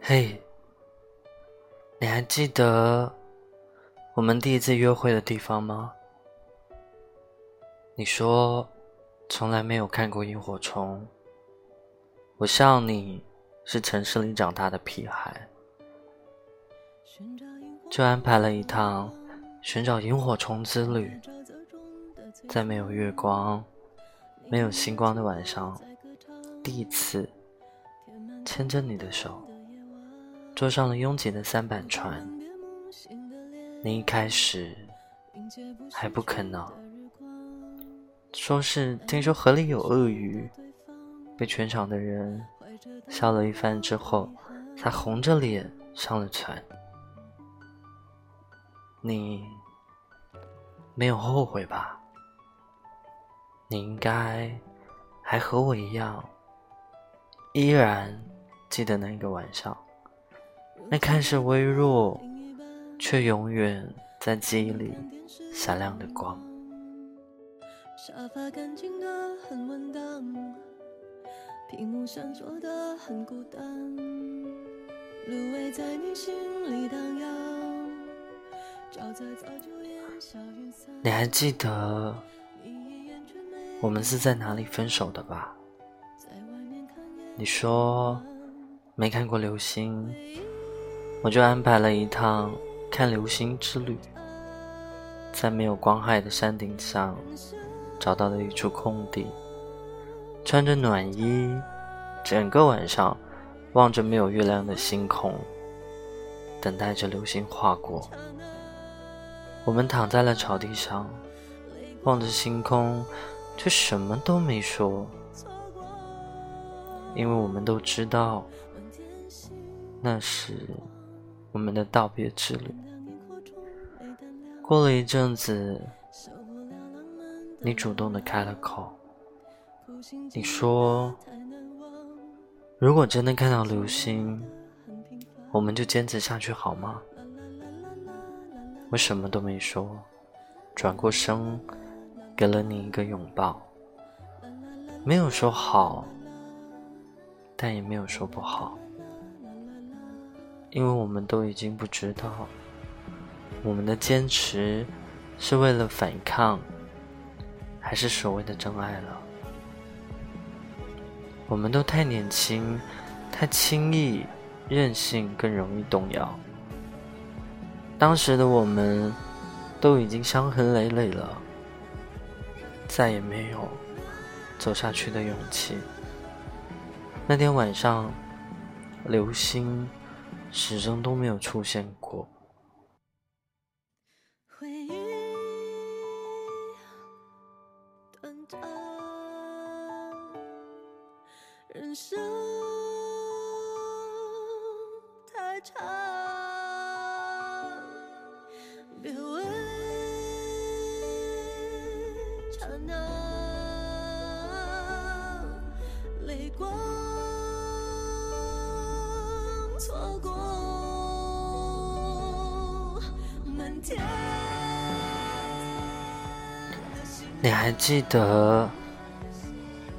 嘿，你还记得我们第一次约会的地方吗？你说从来没有看过萤火虫，我笑你是城市里长大的屁孩，就安排了一趟寻找萤火虫之旅，在没有月光、没有星光的晚上，第一次牵着你的手。坐上了拥挤的三板船，你一开始还不肯呢，说是听说河里有鳄鱼，被全场的人笑了一番之后，才红着脸上了船。你没有后悔吧？你应该还和我一样，依然记得那个晚上。那看似微弱，却永远在记忆里闪亮的光。沙发干净的很稳当，屏幕闪烁的很孤单，芦苇在你心里荡漾，你还记得我们是在哪里分手的吧？你说没看过流星。我就安排了一趟看流星之旅，在没有光害的山顶上，找到了一处空地，穿着暖衣，整个晚上望着没有月亮的星空，等待着流星划过。我们躺在了草地上，望着星空，却什么都没说，因为我们都知道，那时。我们的道别之旅。过了一阵子，你主动的开了口，你说：“如果真的看到流星，我们就坚持下去好吗？”我什么都没说，转过身，给了你一个拥抱，没有说好，但也没有说不好。因为我们都已经不知道，我们的坚持是为了反抗，还是所谓的真爱了。我们都太年轻，太轻易、任性，更容易动摇。当时的我们都已经伤痕累累了，再也没有走下去的勇气。那天晚上，流星。始终都没有出现过。人生太长，那泪光。你还记得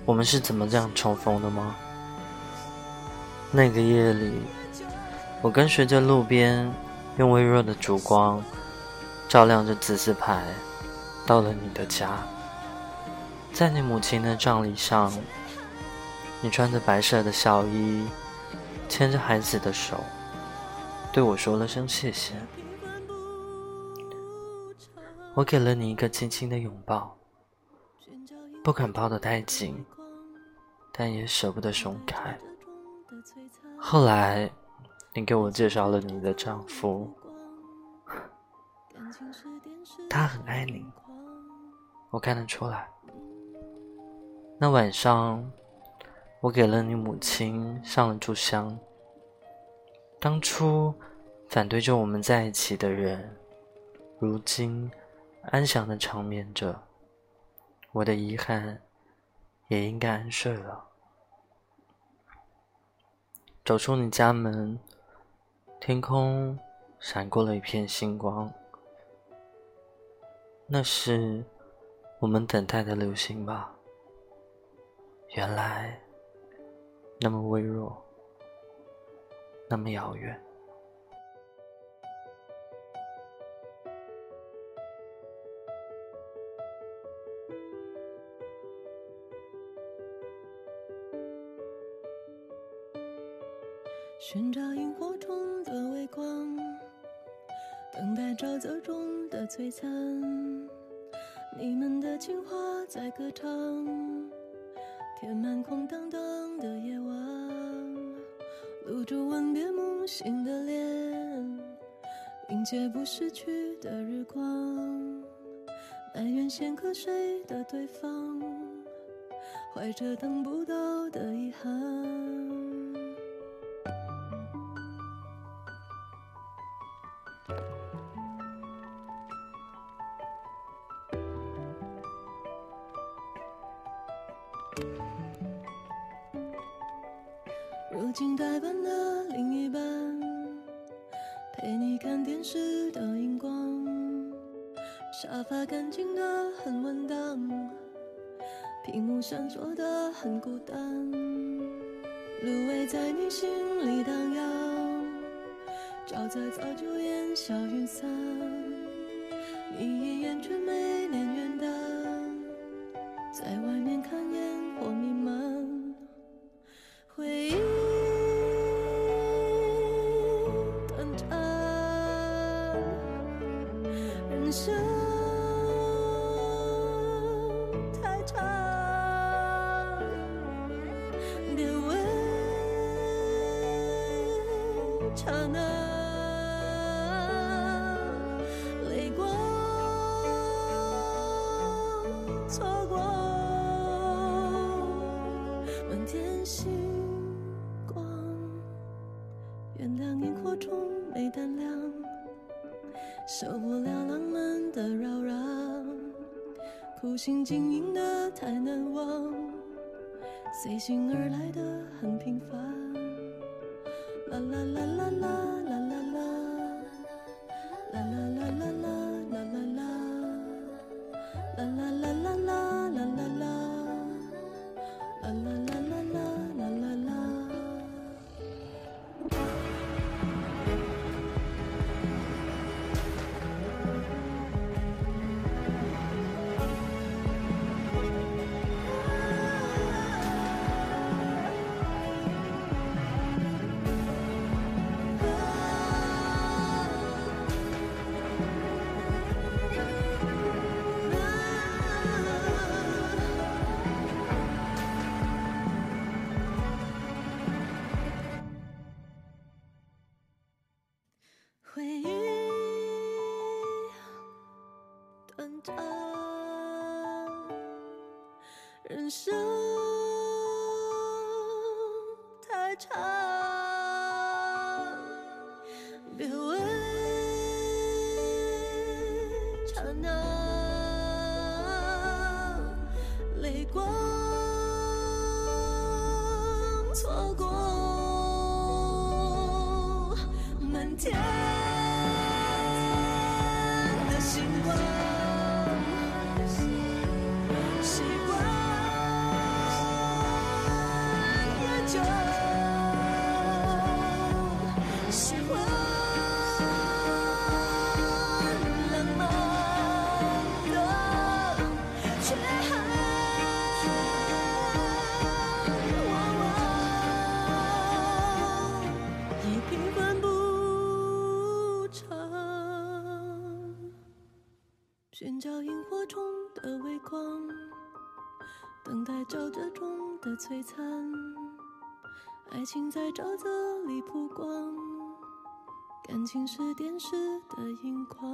我们是怎么这样重逢的吗？那个夜里，我跟随着路边，用微弱的烛光照亮着指示牌，到了你的家。在你母亲的葬礼上，你穿着白色的孝衣。牵着孩子的手，对我说了声谢谢。我给了你一个轻轻的拥抱，不敢抱得太紧，但也舍不得松开。后来，你给我介绍了你的丈夫，他很爱你，我看得出来。那晚上。我给了你母亲上了炷香。当初反对着我们在一起的人，如今安详的长眠着。我的遗憾也应该安睡了。走出你家门，天空闪过了一片星光，那是我们等待的流星吧？原来那么微弱，那么遥远。寻找萤火虫的微光，等待沼泽中的璀璨。你们的情话在歌唱，填满空荡荡的夜晚。露珠吻别梦醒的脸，迎接不逝去的日光。埋怨先瞌睡的对方，怀着等不到的遗憾。如今代班的另一半，陪你看电视的荧光，沙发干净的很稳当，屏幕闪烁的很孤单，芦苇在你心里荡漾，沼泽早就烟消云散，你一眼却没连元旦，在外面看烟火弥漫，回忆。人生太长，别问刹那，泪光错过，满天星光，原谅萤火虫没胆量。受不苦心经营的太难忘，随性而来的很平凡。啦啦啦啦啦啦啦啦，啦啦啦啦啦啦啦啦，啦啦啦啦啦人生太长，别问刹那，泪光错过满天。寻找萤火虫的微光，等待沼泽中的璀璨，爱情在沼泽里曝光，感情是电视的荧光。